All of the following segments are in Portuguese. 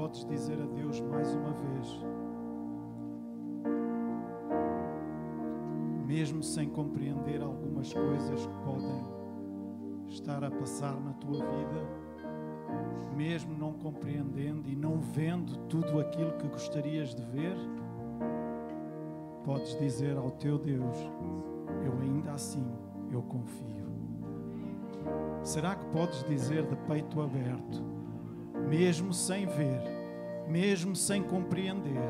podes dizer a Deus mais uma vez, mesmo sem compreender algumas coisas que podem estar a passar na tua vida, mesmo não compreendendo e não vendo tudo aquilo que gostarias de ver, podes dizer ao teu Deus: Eu ainda assim eu confio. Será que podes dizer de peito aberto, mesmo sem ver, mesmo sem compreender,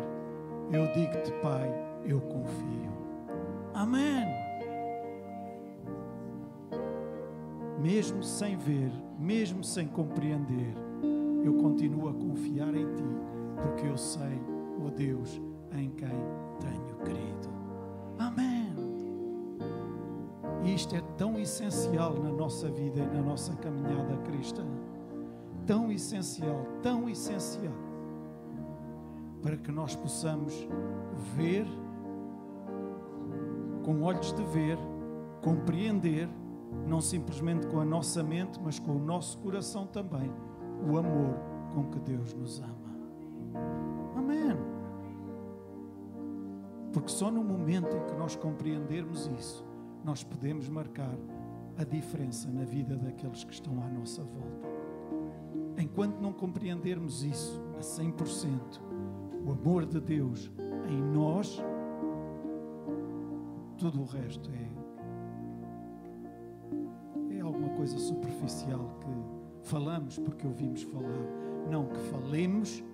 eu digo-te, Pai, eu confio. Amém. Mesmo sem ver, mesmo sem compreender, eu continuo a confiar em Ti, porque eu sei o Deus em quem tenho crido. Amém. E isto é tão essencial na nossa vida e na nossa caminhada cristã. Tão essencial, tão essencial. Para que nós possamos ver, com olhos de ver, compreender, não simplesmente com a nossa mente, mas com o nosso coração também, o amor com que Deus nos ama. Amém. Porque só no momento em que nós compreendermos isso, nós podemos marcar a diferença na vida daqueles que estão à nossa volta. Enquanto não compreendermos isso a 100%, o amor de Deus em nós, tudo o resto é, é alguma coisa superficial que falamos porque ouvimos falar. Não que falemos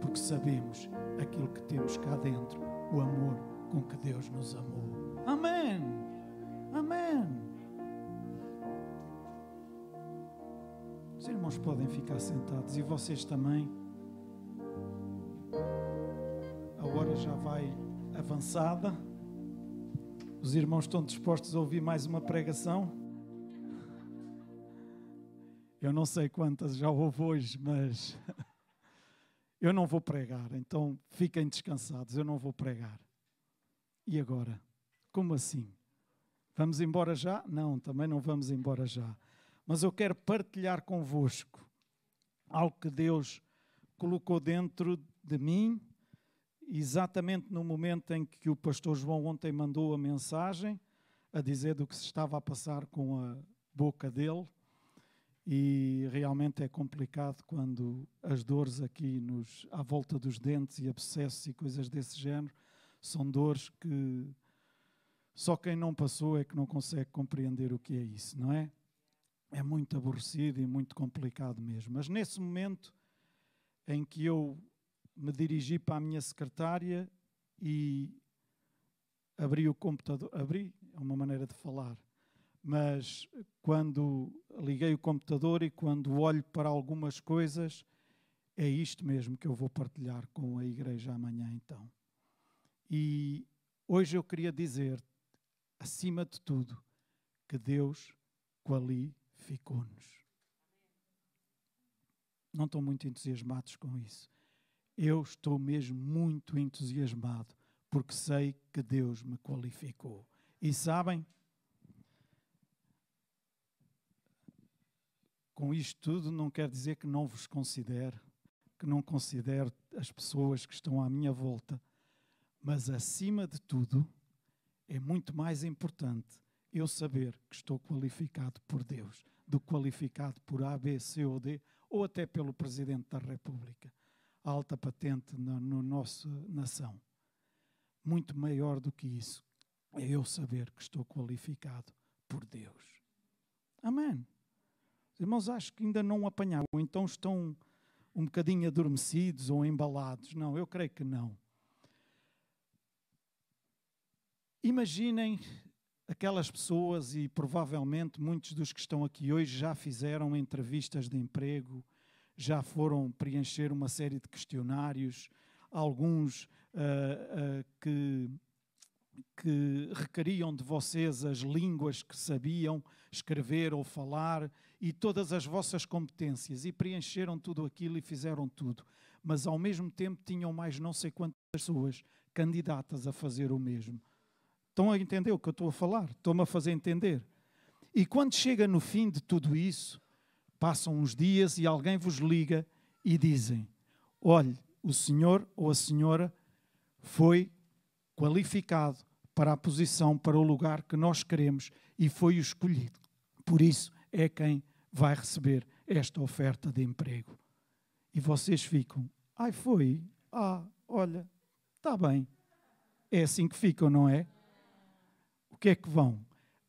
porque sabemos aquilo que temos cá dentro, o amor com que Deus nos amou. Amém. Amém. Os irmãos podem ficar sentados e vocês também. A hora já vai avançada. Os irmãos estão dispostos a ouvir mais uma pregação? Eu não sei quantas já houve hoje, mas eu não vou pregar, então fiquem descansados, eu não vou pregar. E agora? Como assim? Vamos embora já? Não, também não vamos embora já. Mas eu quero partilhar convosco algo que Deus colocou dentro de mim, exatamente no momento em que o pastor João ontem mandou a mensagem a dizer do que se estava a passar com a boca dele. E realmente é complicado quando as dores aqui nos, à volta dos dentes e abscessos e coisas desse género são dores que só quem não passou é que não consegue compreender o que é isso, não é? É muito aborrecido e muito complicado mesmo. Mas nesse momento em que eu me dirigi para a minha secretária e abri o computador, abri, é uma maneira de falar, mas quando liguei o computador e quando olho para algumas coisas, é isto mesmo que eu vou partilhar com a igreja amanhã então. E hoje eu queria dizer, acima de tudo, que Deus qualificou-nos. Não estão muito entusiasmados com isso. Eu estou mesmo muito entusiasmado porque sei que Deus me qualificou. E sabem, com isto tudo não quer dizer que não vos considere, que não considere as pessoas que estão à minha volta, mas acima de tudo, é muito mais importante eu saber que estou qualificado por Deus do qualificado por A, B, C ou D ou até pelo Presidente da República. Alta patente na no nossa nação. Muito maior do que isso é eu saber que estou qualificado por Deus. Amém. Os irmãos, acho que ainda não apanharam, ou então estão um bocadinho adormecidos ou embalados. Não, eu creio que não. Imaginem aquelas pessoas, e provavelmente muitos dos que estão aqui hoje já fizeram entrevistas de emprego, já foram preencher uma série de questionários, alguns uh, uh, que, que requeriam de vocês as línguas que sabiam escrever ou falar e todas as vossas competências, e preencheram tudo aquilo e fizeram tudo. Mas ao mesmo tempo tinham mais não sei quantas pessoas candidatas a fazer o mesmo. Estão a entender o que eu estou a falar? Estou-me a fazer entender. E quando chega no fim de tudo isso, passam uns dias e alguém vos liga e dizem: olhe, o senhor ou a senhora foi qualificado para a posição, para o lugar que nós queremos e foi o escolhido. Por isso é quem vai receber esta oferta de emprego. E vocês ficam, ai foi, ah, olha, está bem. É assim que ficam, não é? Que é que vão?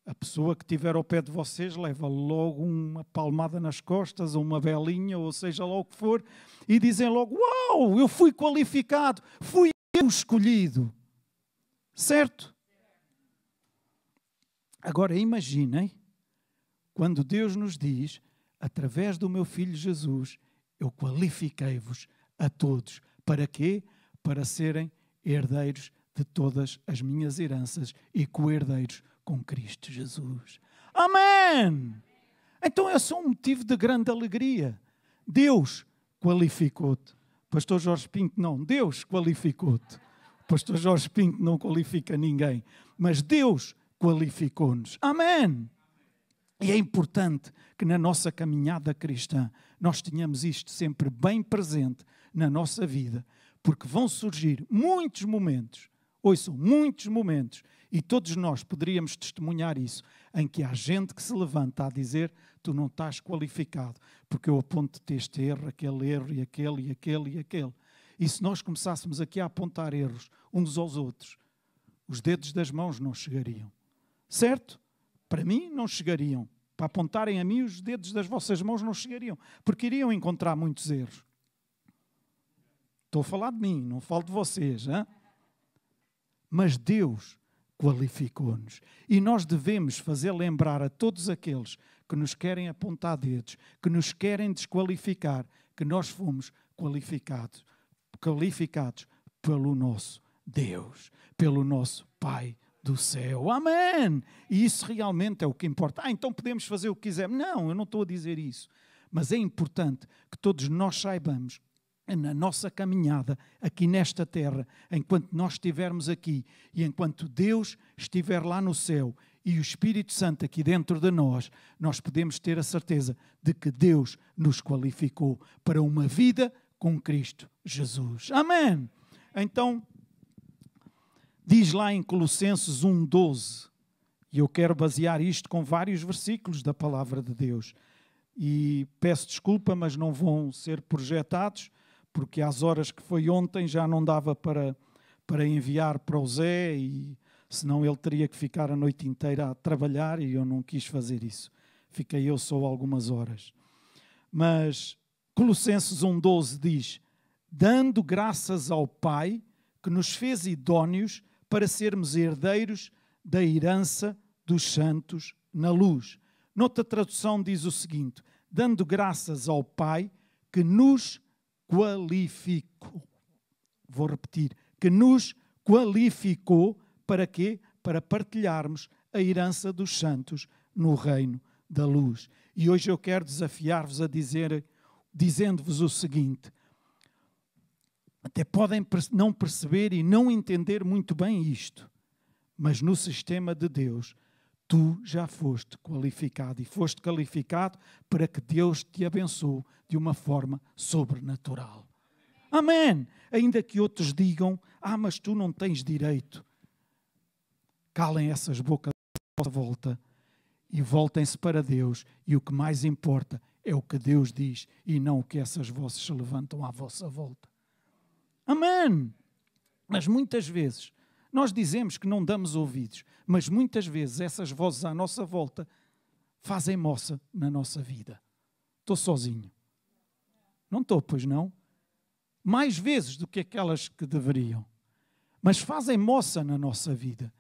A pessoa que estiver ao pé de vocês leva logo uma palmada nas costas, ou uma belinha, ou seja lá o que for, e dizem logo: Uau, eu fui qualificado, fui eu escolhido. Certo? Agora imaginem quando Deus nos diz, através do meu filho Jesus, eu qualifiquei-vos a todos. Para quê? Para serem herdeiros de todas as minhas heranças e co-herdeiros com Cristo Jesus. Amém! Então é só um motivo de grande alegria. Deus qualificou-te. Pastor Jorge Pinto, não. Deus qualificou-te. Pastor Jorge Pinto não qualifica ninguém. Mas Deus qualificou-nos. Amém! E é importante que na nossa caminhada cristã nós tenhamos isto sempre bem presente na nossa vida, porque vão surgir muitos momentos, ouçam, muitos momentos e todos nós poderíamos testemunhar isso, em que há gente que se levanta a dizer: Tu não estás qualificado, porque eu aponto-te este erro, aquele erro, e aquele, e aquele, e aquele. E se nós começássemos aqui a apontar erros uns aos outros, os dedos das mãos não chegariam. Certo? Para mim, não chegariam. Para apontarem a mim, os dedos das vossas mãos não chegariam, porque iriam encontrar muitos erros. Estou a falar de mim, não falo de vocês. Hein? Mas Deus qualificou-nos. E nós devemos fazer lembrar a todos aqueles que nos querem apontar dedos, que nos querem desqualificar, que nós fomos qualificados, qualificados pelo nosso Deus, pelo nosso Pai do céu. Amém! E isso realmente é o que importa. Ah, então podemos fazer o que quisermos. Não, eu não estou a dizer isso. Mas é importante que todos nós saibamos na nossa caminhada aqui nesta terra, enquanto nós estivermos aqui e enquanto Deus estiver lá no céu e o Espírito Santo aqui dentro de nós, nós podemos ter a certeza de que Deus nos qualificou para uma vida com Cristo Jesus. Amém. Então, diz lá em Colossenses 1:12, e eu quero basear isto com vários versículos da palavra de Deus. E peço desculpa, mas não vão ser projetados porque às horas que foi ontem já não dava para, para enviar para o Zé, e senão ele teria que ficar a noite inteira a trabalhar e eu não quis fazer isso. Fiquei eu só algumas horas. Mas Colossenses 1,12 diz: Dando graças ao Pai que nos fez idóneos para sermos herdeiros da herança dos santos na luz. Noutra tradução diz o seguinte: Dando graças ao Pai que nos qualificou. Vou repetir, que nos qualificou para quê? Para partilharmos a herança dos santos no reino da luz. E hoje eu quero desafiar-vos a dizer, dizendo-vos o seguinte: até podem não perceber e não entender muito bem isto, mas no sistema de Deus, tu já foste qualificado e foste qualificado para que Deus te abençoe de uma forma sobrenatural. Amém. Ainda que outros digam: Ah, mas tu não tens direito. Calem essas bocas à volta e voltem-se para Deus. E o que mais importa é o que Deus diz e não o que essas vozes se levantam à vossa volta. Amém. Mas muitas vezes nós dizemos que não damos ouvidos, mas muitas vezes essas vozes à nossa volta fazem moça na nossa vida. Estou sozinho. Não estou, pois não? Mais vezes do que aquelas que deveriam. Mas fazem moça na nossa vida.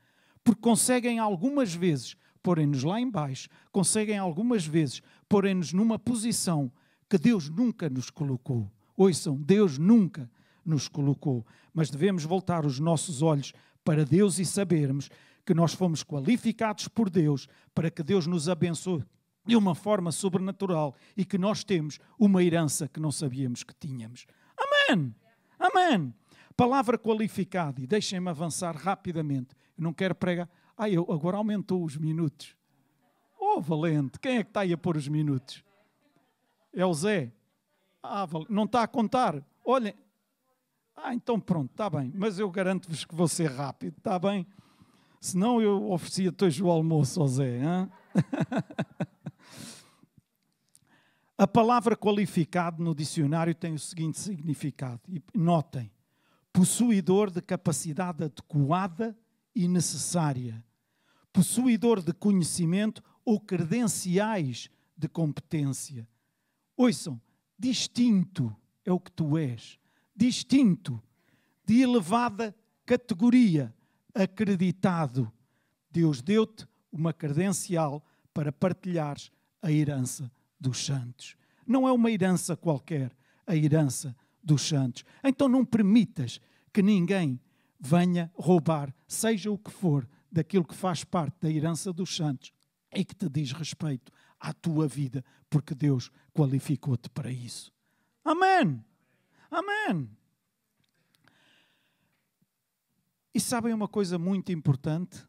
Porque conseguem algumas vezes porem-nos lá embaixo, conseguem algumas vezes porem-nos numa posição que Deus nunca nos colocou. Ouçam, Deus nunca nos colocou. Mas devemos voltar os nossos olhos para Deus e sabermos que nós fomos qualificados por Deus para que Deus nos abençoe de uma forma sobrenatural e que nós temos uma herança que não sabíamos que tínhamos. Amém! Amém! Palavra qualificada, e deixem-me avançar rapidamente. Eu não quero pregar. Ah, eu, agora aumentou os minutos. Oh, valente! Quem é que está aí a pôr os minutos? É o Zé. Ah, não está a contar. Olhem. Ah, então pronto, está bem. Mas eu garanto-vos que vou ser rápido, está bem? Senão eu oferecia-te hoje o almoço ao Zé. A palavra qualificado no dicionário tem o seguinte significado. E notem: possuidor de capacidade adequada e necessária, possuidor de conhecimento ou credenciais de competência. Ouçam, distinto é o que tu és, distinto, de elevada categoria, acreditado. Deus deu-te uma credencial para partilhares a herança dos santos. Não é uma herança qualquer, a herança dos santos. Então não permitas que ninguém venha roubar, seja o que for, daquilo que faz parte da herança dos santos e que te diz respeito à tua vida, porque Deus qualificou-te para isso. Amém. Amém. E sabem uma coisa muito importante?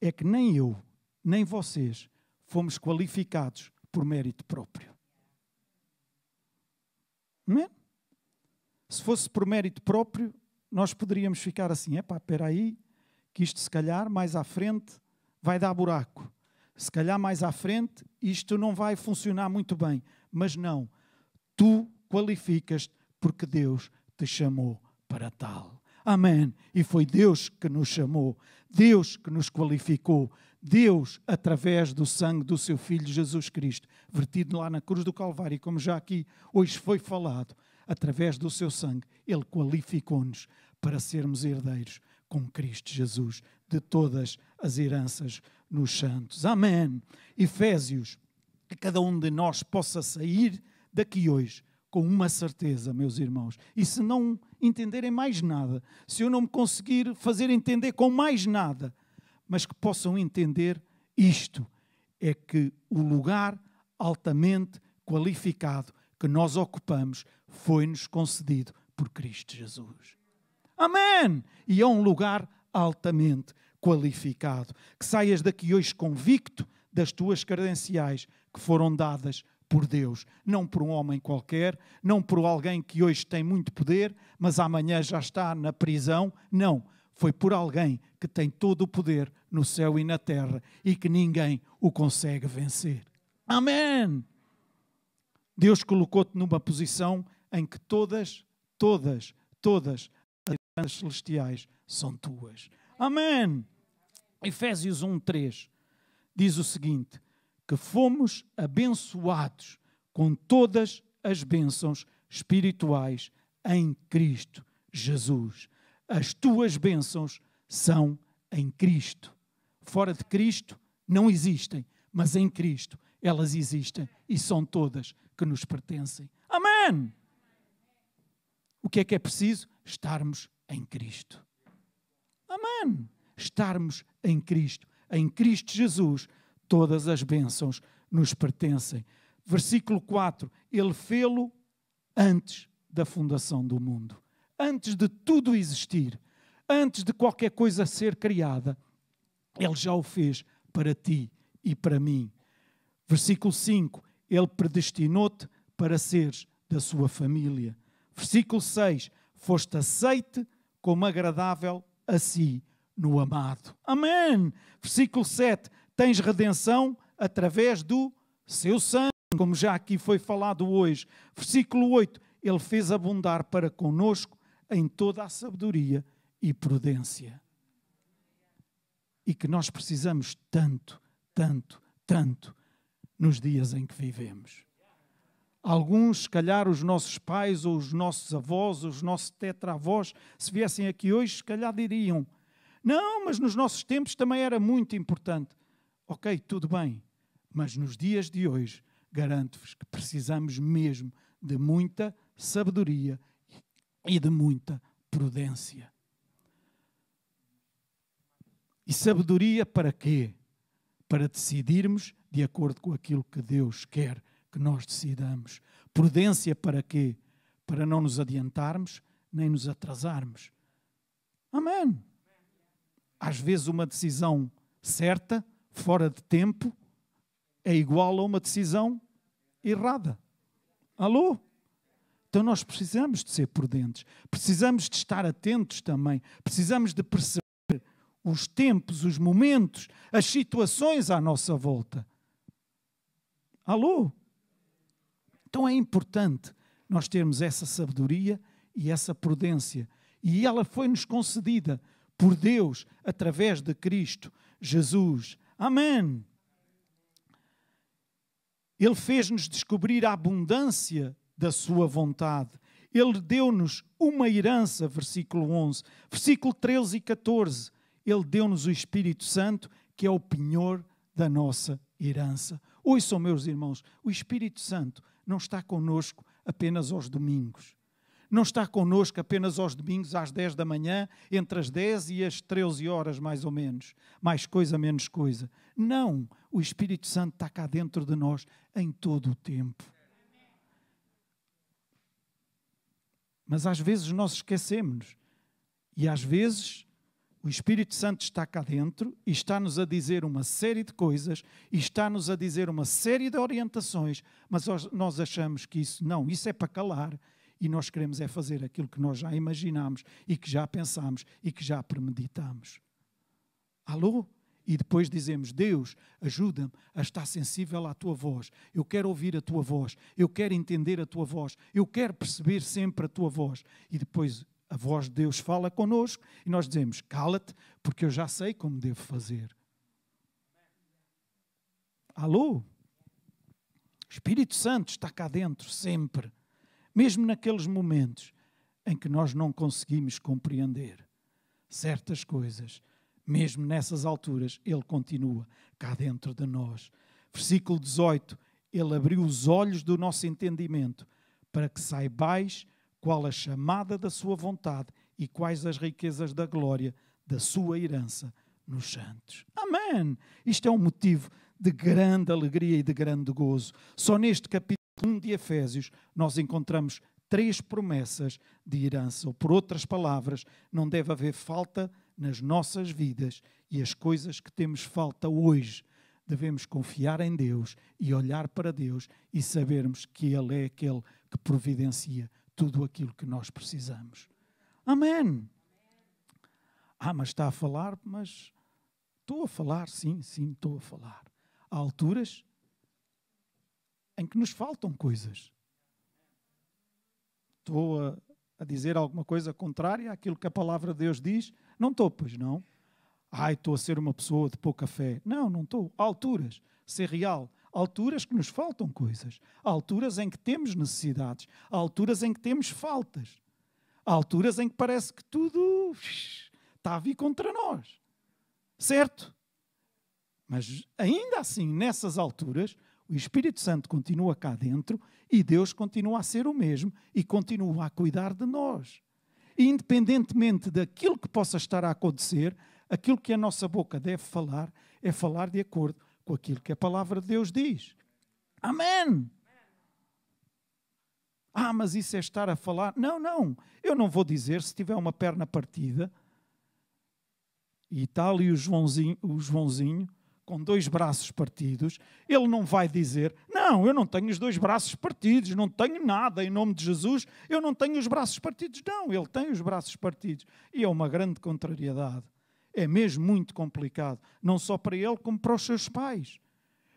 É que nem eu, nem vocês fomos qualificados por mérito próprio. Não é? Se fosse por mérito próprio, nós poderíamos ficar assim: é pá, espera aí, que isto se calhar mais à frente vai dar buraco. Se calhar mais à frente isto não vai funcionar muito bem. Mas não, tu qualificas porque Deus te chamou para tal. Amém. E foi Deus que nos chamou, Deus que nos qualificou, Deus, através do sangue do seu Filho Jesus Cristo, vertido lá na cruz do Calvário, como já aqui hoje foi falado, através do seu sangue, Ele qualificou-nos para sermos herdeiros com Cristo Jesus de todas as heranças nos santos. Amém. Efésios, que cada um de nós possa sair daqui hoje com uma certeza, meus irmãos. E se não entenderem mais nada, se eu não me conseguir fazer entender com mais nada, mas que possam entender isto: é que o lugar altamente qualificado que nós ocupamos foi-nos concedido por Cristo Jesus. Amém! E é um lugar altamente qualificado. Que saias daqui hoje convicto das tuas credenciais que foram dadas por Deus, não por um homem qualquer, não por alguém que hoje tem muito poder, mas amanhã já está na prisão. Não, foi por alguém que tem todo o poder no céu e na terra e que ninguém o consegue vencer. Amém! Deus colocou-te numa posição em que todas, todas, todas as celestiais são tuas. Amém! Efésios 1:3 diz o seguinte: que fomos abençoados com todas as bênçãos espirituais em Cristo Jesus. As tuas bênçãos são em Cristo. Fora de Cristo não existem, mas em Cristo elas existem e são todas que nos pertencem. Amém! O que é que é preciso? Estarmos em Cristo. Amém! Estarmos em Cristo. Em Cristo Jesus, todas as bênçãos nos pertencem. Versículo 4: Ele fê-lo antes da fundação do mundo, antes de tudo existir, antes de qualquer coisa ser criada. Ele já o fez para ti e para mim. Versículo 5: Ele predestinou-te para seres da sua família. Versículo 6: Foste aceite como agradável a si no amado. Amém. Versículo 7: Tens redenção através do seu sangue, como já aqui foi falado hoje. Versículo 8: Ele fez abundar para conosco em toda a sabedoria e prudência. E que nós precisamos tanto, tanto, tanto nos dias em que vivemos. Alguns, se calhar, os nossos pais, ou os nossos avós, os nossos tetravós, se viessem aqui hoje, se calhar diriam: Não, mas nos nossos tempos também era muito importante. Ok, tudo bem, mas nos dias de hoje, garanto-vos que precisamos mesmo de muita sabedoria e de muita prudência. E sabedoria para quê? Para decidirmos de acordo com aquilo que Deus quer que nós decidamos. Prudência para quê? Para não nos adiantarmos nem nos atrasarmos. Amém. Às vezes, uma decisão certa, fora de tempo, é igual a uma decisão errada. Alô? Então nós precisamos de ser prudentes, precisamos de estar atentos também, precisamos de perceber os tempos, os momentos, as situações à nossa volta. Alô? Então é importante nós termos essa sabedoria e essa prudência. E ela foi-nos concedida por Deus através de Cristo Jesus. Amém. Ele fez-nos descobrir a abundância da sua vontade. Ele deu-nos uma herança, versículo 11. Versículo 13 e 14. Ele deu-nos o Espírito Santo, que é o penhor da nossa herança. Ouçam, meus irmãos, o Espírito Santo não está conosco apenas aos domingos. Não está conosco apenas aos domingos às 10 da manhã, entre as 10 e as 13 horas, mais ou menos. Mais coisa, menos coisa. Não. O Espírito Santo está cá dentro de nós em todo o tempo. Mas às vezes nós esquecemos. E às vezes o Espírito Santo está cá dentro e está-nos a dizer uma série de coisas e está-nos a dizer uma série de orientações, mas nós achamos que isso não, isso é para calar e nós queremos é fazer aquilo que nós já imaginamos e que já pensamos e que já premeditamos. Alô? E depois dizemos: Deus, ajuda-me a estar sensível à tua voz. Eu quero ouvir a tua voz. Eu quero entender a tua voz. Eu quero perceber sempre a tua voz. E depois a voz de Deus fala connosco e nós dizemos: cala-te, porque eu já sei como devo fazer. Alô? Espírito Santo está cá dentro sempre, mesmo naqueles momentos em que nós não conseguimos compreender certas coisas, mesmo nessas alturas, Ele continua cá dentro de nós. Versículo 18: Ele abriu os olhos do nosso entendimento para que saibais qual a chamada da sua vontade e quais as riquezas da glória da sua herança nos santos. Amém! Isto é um motivo de grande alegria e de grande gozo. Só neste capítulo 1 de Efésios nós encontramos três promessas de herança, ou por outras palavras, não deve haver falta nas nossas vidas e as coisas que temos falta hoje. Devemos confiar em Deus e olhar para Deus e sabermos que Ele é aquele que providencia tudo aquilo que nós precisamos. Amém. Ah, mas está a falar, mas estou a falar, sim, sim, estou a falar. Há alturas em que nos faltam coisas. Estou a, a dizer alguma coisa contrária àquilo que a palavra de Deus diz? Não estou, pois não. Ai, estou a ser uma pessoa de pouca fé. Não, não estou. Há alturas. Ser real alturas que nos faltam coisas, há alturas em que temos necessidades, há alturas em que temos faltas, há alturas em que parece que tudo está a vir contra nós. Certo? Mas ainda assim, nessas alturas, o Espírito Santo continua cá dentro e Deus continua a ser o mesmo e continua a cuidar de nós. Independentemente daquilo que possa estar a acontecer, aquilo que a nossa boca deve falar é falar de acordo com aquilo que a palavra de Deus diz. Amém. Ah, mas isso é estar a falar. Não, não. Eu não vou dizer se tiver uma perna partida e tal, e o Joãozinho, o Joãozinho com dois braços partidos, ele não vai dizer: Não, eu não tenho os dois braços partidos, não tenho nada em nome de Jesus, eu não tenho os braços partidos. Não, ele tem os braços partidos. E é uma grande contrariedade. É mesmo muito complicado, não só para ele, como para os seus pais.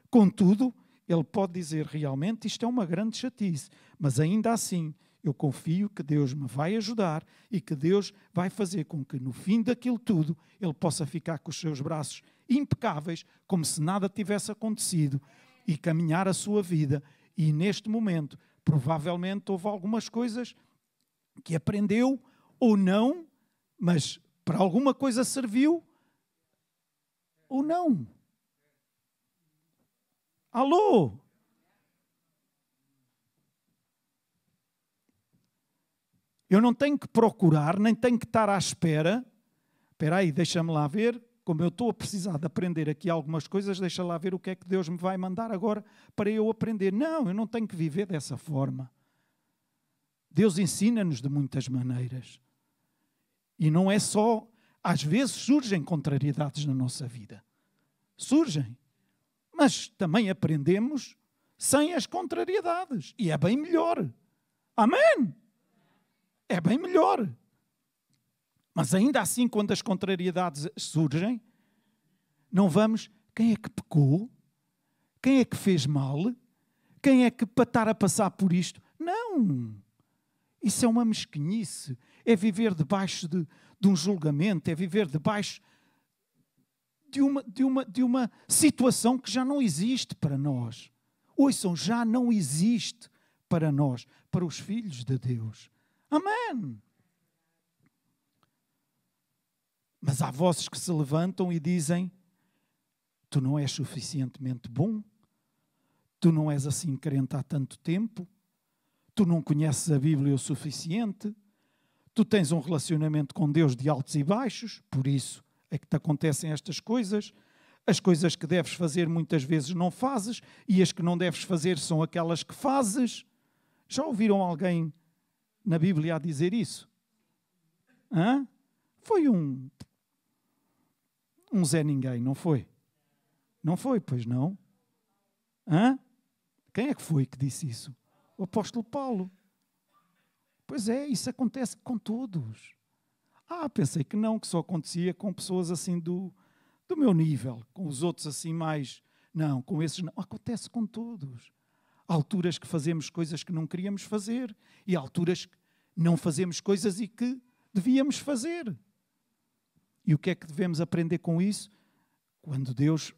Contudo, ele pode dizer realmente isto é uma grande chatice, mas ainda assim eu confio que Deus me vai ajudar e que Deus vai fazer com que no fim daquilo tudo ele possa ficar com os seus braços impecáveis, como se nada tivesse acontecido e caminhar a sua vida. E neste momento, provavelmente houve algumas coisas que aprendeu ou não, mas para alguma coisa serviu ou não? Alô? Eu não tenho que procurar, nem tenho que estar à espera. Espera aí, deixa-me lá ver. Como eu estou a precisar de aprender aqui algumas coisas, deixa lá ver o que é que Deus me vai mandar agora para eu aprender. Não, eu não tenho que viver dessa forma. Deus ensina-nos de muitas maneiras. E não é só. Às vezes surgem contrariedades na nossa vida. Surgem. Mas também aprendemos sem as contrariedades. E é bem melhor. Amém? É bem melhor. Mas ainda assim, quando as contrariedades surgem, não vamos. Quem é que pecou? Quem é que fez mal? Quem é que para estar a passar por isto? Não! Isso é uma mesquinice. É viver debaixo de, de um julgamento, é viver debaixo de uma, de, uma, de uma situação que já não existe para nós. Ouçam, já não existe para nós, para os filhos de Deus. Amém. Mas há vozes que se levantam e dizem: Tu não és suficientemente bom, tu não és assim crente há tanto tempo, tu não conheces a Bíblia o suficiente, tu tens um relacionamento com Deus de altos e baixos, por isso é que te acontecem estas coisas. As coisas que deves fazer muitas vezes não fazes, e as que não deves fazer são aquelas que fazes. Já ouviram alguém na Bíblia a dizer isso? Hã? Foi um. Um Zé Ninguém, não foi? Não foi, pois não? Hã? Quem é que foi que disse isso? O apóstolo Paulo. Pois é, isso acontece com todos. Ah, pensei que não, que só acontecia com pessoas assim do, do meu nível, com os outros assim mais. Não, com esses não. Acontece com todos. Há alturas que fazemos coisas que não queríamos fazer e há alturas que não fazemos coisas e que devíamos fazer. E o que é que devemos aprender com isso? Quando Deus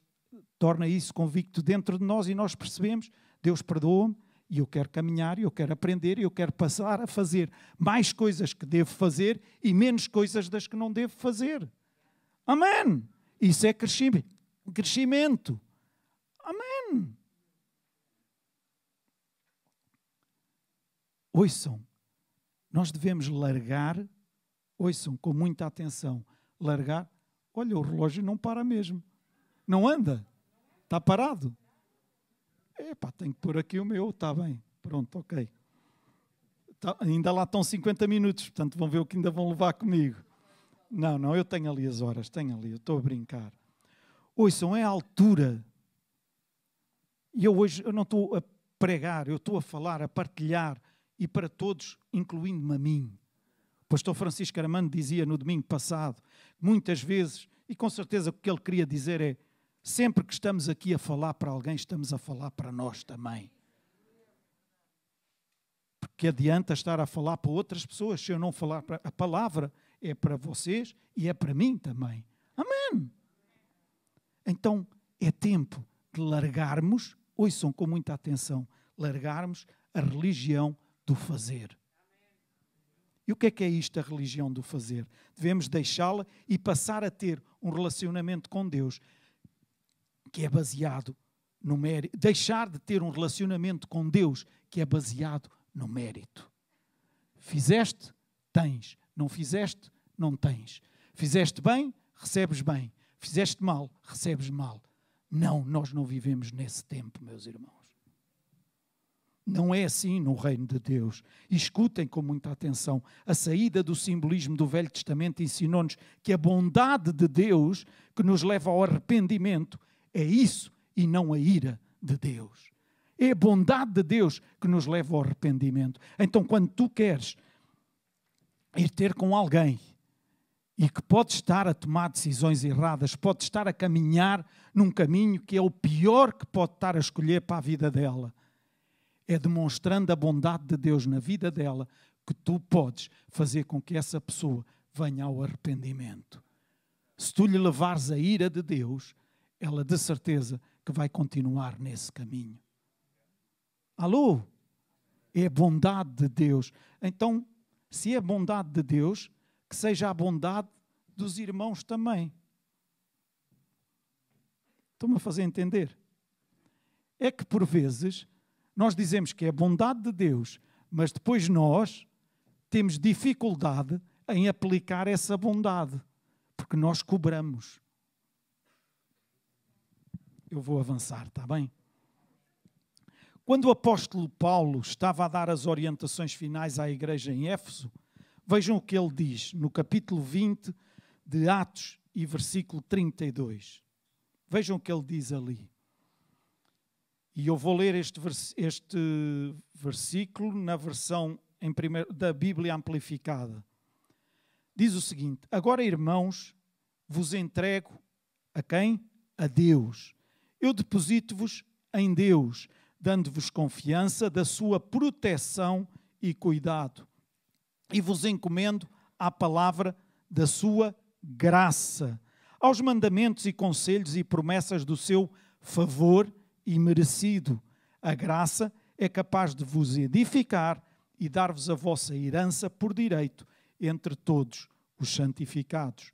torna isso convicto dentro de nós e nós percebemos, Deus perdoa-me e eu quero caminhar, e eu quero aprender, e eu quero passar a fazer mais coisas que devo fazer e menos coisas das que não devo fazer. Amém! Isso é crescimento. Amém! Ouçam, nós devemos largar, ouçam com muita atenção, largar. Olha, o relógio não para mesmo. Não anda. Está parado. Epá, tenho que pôr aqui o meu. Está bem. Pronto, ok. Tá, ainda lá estão 50 minutos, portanto vão ver o que ainda vão levar comigo. Não, não, eu tenho ali as horas, tenho ali, eu estou a brincar. Ouçam, é a altura. E eu hoje eu não estou a pregar, eu estou a falar, a partilhar, e para todos, incluindo-me a mim. O pastor Francisco Aramano dizia no domingo passado, muitas vezes, e com certeza o que ele queria dizer é: sempre que estamos aqui a falar para alguém, estamos a falar para nós também. Porque adianta estar a falar para outras pessoas se eu não falar para. A palavra é para vocês e é para mim também. Amém. Então é tempo de largarmos, ouçam com muita atenção, largarmos a religião do fazer. E o que é que é isto, a religião do fazer? Devemos deixá-la e passar a ter um relacionamento com Deus que é baseado no mérito. Deixar de ter um relacionamento com Deus que é baseado no mérito. Fizeste, tens. Não fizeste, não tens. Fizeste bem, recebes bem. Fizeste mal, recebes mal. Não, nós não vivemos nesse tempo, meus irmãos. Não é assim no reino de Deus. escutem com muita atenção. A saída do simbolismo do Velho Testamento ensinou-nos que a bondade de Deus, que nos leva ao arrependimento, é isso e não a ira de Deus. É a bondade de Deus que nos leva ao arrependimento. Então, quando tu queres ir ter com alguém e que pode estar a tomar decisões erradas, pode estar a caminhar num caminho que é o pior que pode estar a escolher para a vida dela é demonstrando a bondade de Deus na vida dela que tu podes fazer com que essa pessoa venha ao arrependimento. Se tu lhe levares a ira de Deus, ela de certeza que vai continuar nesse caminho. Alô? É a bondade de Deus. Então, se é a bondade de Deus, que seja a bondade dos irmãos também. Estão-me a fazer entender? É que por vezes nós dizemos que é a bondade de Deus, mas depois nós temos dificuldade em aplicar essa bondade, porque nós cobramos. Eu vou avançar, está bem? Quando o apóstolo Paulo estava a dar as orientações finais à igreja em Éfeso, vejam o que ele diz no capítulo 20 de Atos e versículo 32. Vejam o que ele diz ali. E eu vou ler este, vers este versículo na versão primeiro, da Bíblia Amplificada. Diz o seguinte: Agora, irmãos, vos entrego a quem? A Deus. Eu deposito-vos em Deus, dando-vos confiança da sua proteção e cuidado. E vos encomendo à palavra da sua graça, aos mandamentos e conselhos e promessas do seu favor e merecido. A graça é capaz de vos edificar e dar-vos a vossa herança por direito entre todos os santificados,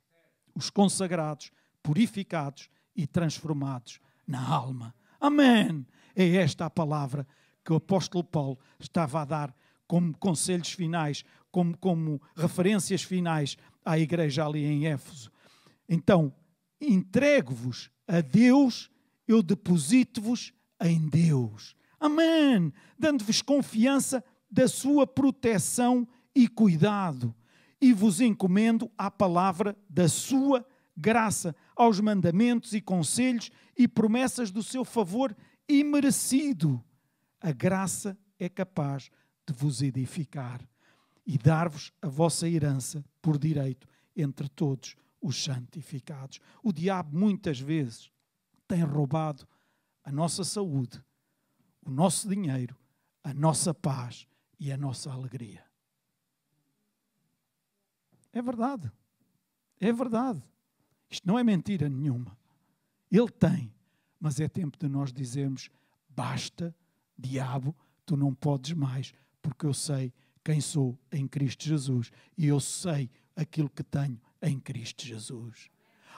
os consagrados, purificados e transformados na alma. Amém! É esta a palavra que o apóstolo Paulo estava a dar como conselhos finais, como, como referências finais à igreja ali em Éfeso. Então, entrego-vos a Deus, eu deposito-vos em Deus. Amém! Dando-vos confiança da sua proteção e cuidado. E vos encomendo à palavra da sua graça, aos mandamentos e conselhos e promessas do seu favor imerecido. A graça é capaz de vos edificar e dar-vos a vossa herança por direito entre todos os santificados. O diabo muitas vezes tem roubado a nossa saúde, o nosso dinheiro, a nossa paz e a nossa alegria. É verdade. É verdade. Isto não é mentira nenhuma. Ele tem, mas é tempo de nós dizermos: basta, diabo, tu não podes mais, porque eu sei quem sou em Cristo Jesus e eu sei aquilo que tenho em Cristo Jesus.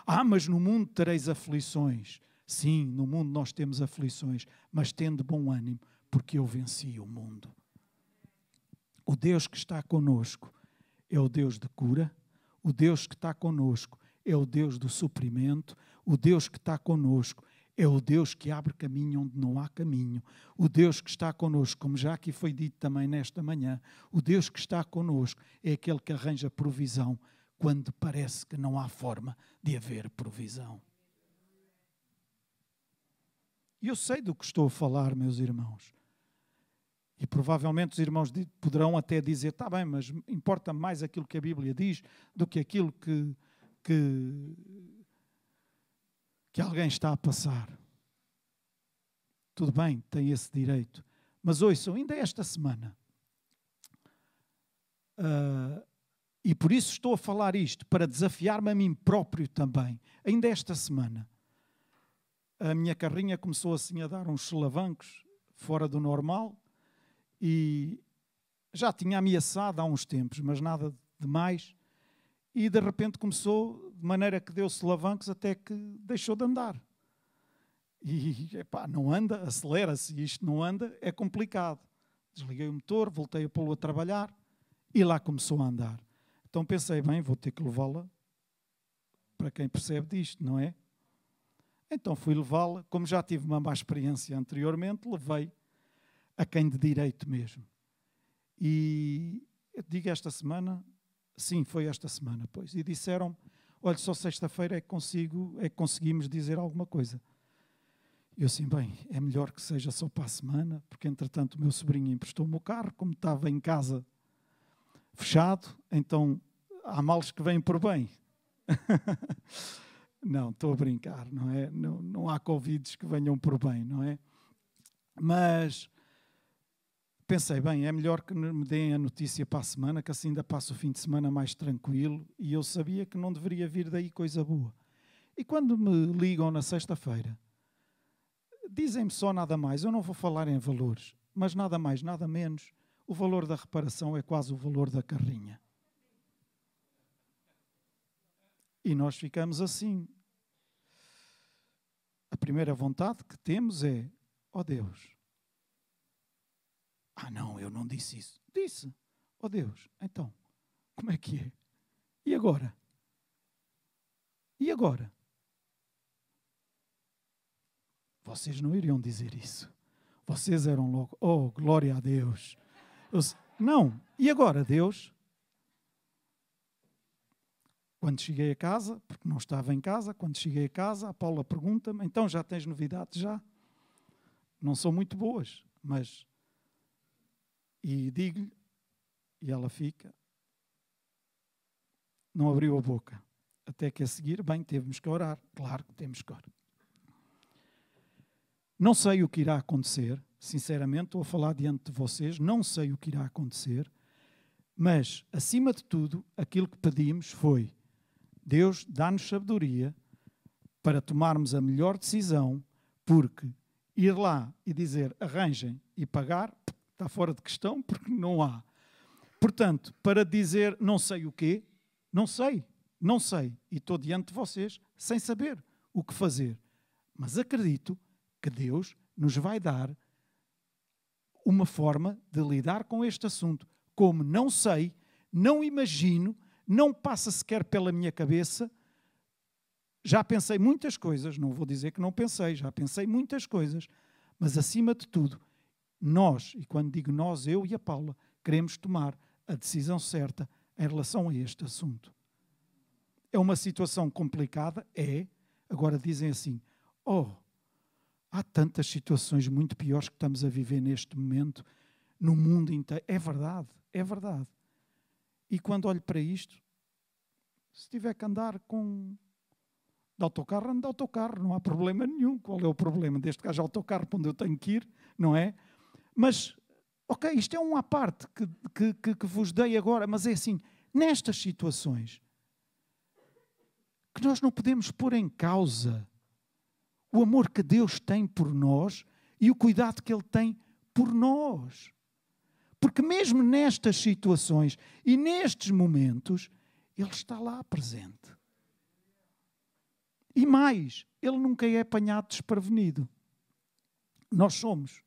Ah, mas no mundo tereis aflições. Sim, no mundo nós temos aflições, mas tendo bom ânimo, porque eu venci o mundo. O Deus que está conosco é o Deus de cura, o Deus que está conosco é o Deus do suprimento, o Deus que está conosco é o Deus que abre caminho onde não há caminho. O Deus que está conosco, como já aqui foi dito também nesta manhã, o Deus que está conosco é aquele que arranja provisão quando parece que não há forma de haver provisão. E eu sei do que estou a falar, meus irmãos. E provavelmente os irmãos poderão até dizer: está bem, mas importa mais aquilo que a Bíblia diz do que aquilo que, que que alguém está a passar. Tudo bem, tem esse direito. Mas ouçam, ainda esta semana, uh, e por isso estou a falar isto, para desafiar-me a mim próprio também, ainda esta semana, a minha carrinha começou assim a dar uns solavancos fora do normal e já tinha ameaçado há uns tempos, mas nada de mais e de repente começou de maneira que deu solavancos até que deixou de andar. E epá, não anda, acelera-se, isto não anda, é complicado. Desliguei o motor, voltei a pô-lo a trabalhar e lá começou a andar. Então pensei, bem, vou ter que levá-la para quem percebe disto, não é? Então fui levá-la, como já tive uma má experiência anteriormente, levei a quem de direito mesmo. E digo esta semana, Sim, foi esta semana, pois. E disseram: olha, só sexta-feira é que consigo, é que conseguimos dizer alguma coisa. Eu assim, bem, é melhor que seja só para a semana, porque entretanto o meu sobrinho emprestou-me o carro, como estava em casa fechado, então há males que vêm por bem. não, estou a brincar, não é? Não, não há convites que venham por bem, não é? Mas pensei, bem, é melhor que me deem a notícia para a semana, que assim ainda passo o fim de semana mais tranquilo, e eu sabia que não deveria vir daí coisa boa. E quando me ligam na sexta-feira, dizem-me só nada mais, eu não vou falar em valores, mas nada mais, nada menos, o valor da reparação é quase o valor da carrinha. E nós ficamos assim. A primeira vontade que temos é, ó oh Deus, ah, não, eu não disse isso. Disse. Oh Deus, então, como é que é? E agora? E agora? Vocês não iriam dizer isso. Vocês eram logo, oh, glória a Deus. Eu, não, e agora, Deus? Quando cheguei a casa, porque não estava em casa, quando cheguei a casa, a Paula pergunta-me: então já tens novidades? Já. Não são muito boas, mas e digo-lhe, E ela fica. Não abriu a boca. Até que a seguir, bem, temos que orar. Claro que temos que orar. Não sei o que irá acontecer, sinceramente, estou a falar diante de vocês, não sei o que irá acontecer, mas, acima de tudo, aquilo que pedimos foi: Deus dá-nos sabedoria para tomarmos a melhor decisão, porque ir lá e dizer arranjem e pagar está fora de questão, porque não há. Portanto, para dizer não sei o quê, não sei, não sei, e estou diante de vocês sem saber o que fazer. Mas acredito que Deus nos vai dar uma forma de lidar com este assunto. Como não sei, não imagino, não passa sequer pela minha cabeça. Já pensei muitas coisas, não vou dizer que não pensei, já pensei muitas coisas, mas acima de tudo, nós, e quando digo nós, eu e a Paula, queremos tomar a decisão certa em relação a este assunto. É uma situação complicada? É. Agora dizem assim: oh, Há tantas situações muito piores que estamos a viver neste momento, no mundo inteiro. É verdade, é verdade. E quando olho para isto, se tiver que andar com de autocarro, ando de autocarro, não há problema nenhum. Qual é o problema? Que haja autocarro para onde eu tenho que ir, não é? Mas, ok, isto é um à parte que, que, que, que vos dei agora, mas é assim, nestas situações, que nós não podemos pôr em causa o amor que Deus tem por nós e o cuidado que Ele tem por nós. Porque mesmo nestas situações e nestes momentos, Ele está lá presente. E mais, Ele nunca é apanhado desprevenido. Nós somos.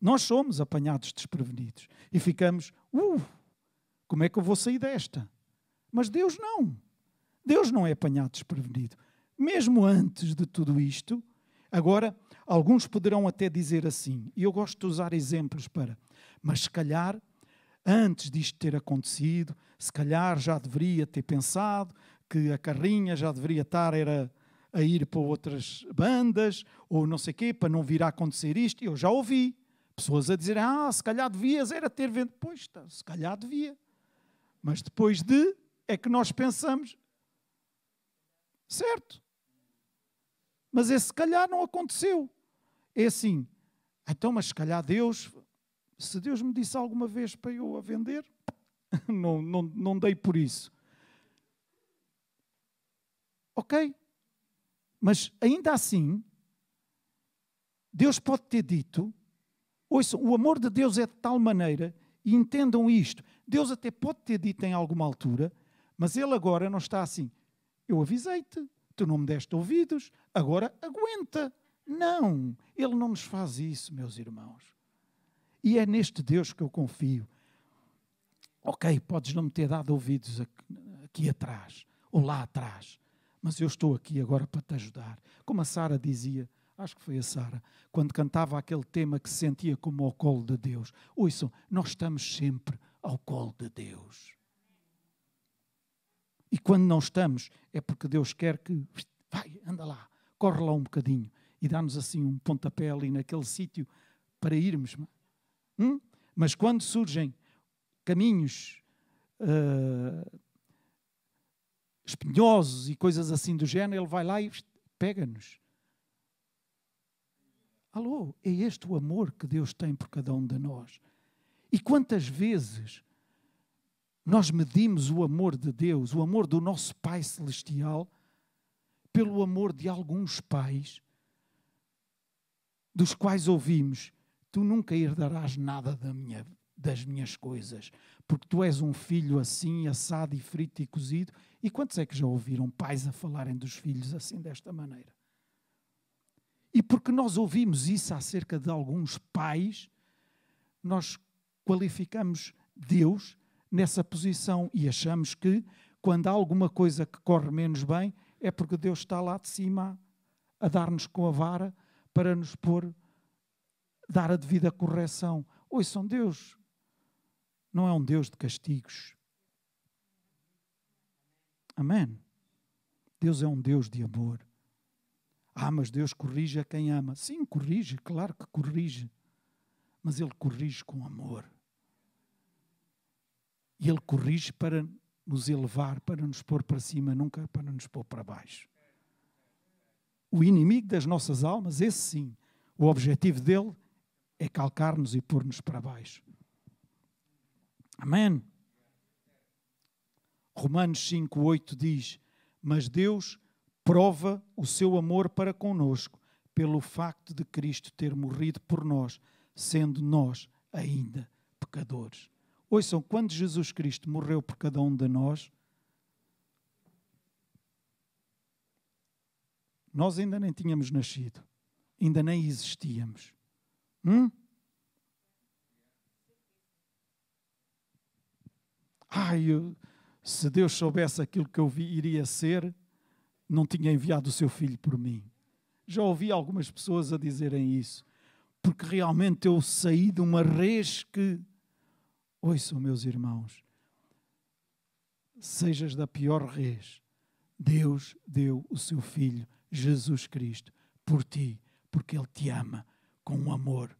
Nós somos apanhados desprevenidos. E ficamos, uh, como é que eu vou sair desta? Mas Deus não. Deus não é apanhado desprevenido mesmo antes de tudo isto, agora, alguns poderão até dizer assim, e eu gosto de usar exemplos para, mas se calhar, antes disto ter acontecido, se calhar já deveria ter pensado que a carrinha já deveria estar era a ir para outras bandas, ou não sei o quê, para não vir a acontecer isto. Eu já ouvi pessoas a dizer, ah, se calhar devias era ter vendido. Pois, tá, se calhar devia. Mas depois de, é que nós pensamos, certo, mas esse se calhar não aconteceu. É assim, então, mas se calhar Deus, se Deus me disse alguma vez para eu a vender, não, não, não dei por isso. Ok, mas ainda assim, Deus pode ter dito, ouçam, o amor de Deus é de tal maneira, e entendam isto, Deus até pode ter dito em alguma altura, mas Ele agora não está assim, eu avisei-te, tu não me deste ouvidos, agora aguenta. Não, Ele não nos faz isso, meus irmãos. E é neste Deus que eu confio. Ok, podes não me ter dado ouvidos aqui, aqui atrás ou lá atrás, mas eu estou aqui agora para te ajudar. Como a Sara dizia, acho que foi a Sara, quando cantava aquele tema que se sentia como ao colo de Deus. Ouçam, nós estamos sempre ao colo de Deus. E quando não estamos, é porque Deus quer que. Vai, anda lá, corre lá um bocadinho e dá-nos assim um pontapé ali naquele sítio para irmos. Hum? Mas quando surgem caminhos uh, espinhosos e coisas assim do género, ele vai lá e pega-nos. Alô, é este o amor que Deus tem por cada um de nós. E quantas vezes nós medimos o amor de Deus, o amor do nosso Pai Celestial, pelo amor de alguns pais, dos quais ouvimos: Tu nunca herdarás nada da minha, das minhas coisas, porque tu és um filho assim, assado e frito e cozido. E quantos é que já ouviram pais a falarem dos filhos assim, desta maneira? E porque nós ouvimos isso acerca de alguns pais, nós qualificamos Deus nessa posição e achamos que quando há alguma coisa que corre menos bem é porque Deus está lá de cima a dar-nos com a vara para nos pôr, dar a devida correção. Ouçam, Deus não é um Deus de castigos. Amém. Deus é um Deus de amor. Ah, mas Deus corrige a quem ama. Sim, corrige, claro que corrige. Mas Ele corrige com amor. E Ele corrige para nos elevar, para nos pôr para cima, nunca para nos pôr para baixo. O inimigo das nossas almas, esse sim, o objetivo dele é calcar-nos e pôr-nos para baixo. Amém? Romanos 5,8 diz: Mas Deus prova o seu amor para conosco pelo facto de Cristo ter morrido por nós, sendo nós ainda pecadores. Ouçam, quando Jesus Cristo morreu por cada um de nós, nós ainda nem tínhamos nascido, ainda nem existíamos. Hum? Ai, eu, se Deus soubesse aquilo que eu vi, iria ser, não tinha enviado o seu filho por mim. Já ouvi algumas pessoas a dizerem isso, porque realmente eu saí de uma res que Ouçam, meus irmãos, sejas da pior res, Deus deu o seu Filho, Jesus Cristo, por ti, porque Ele te ama com um amor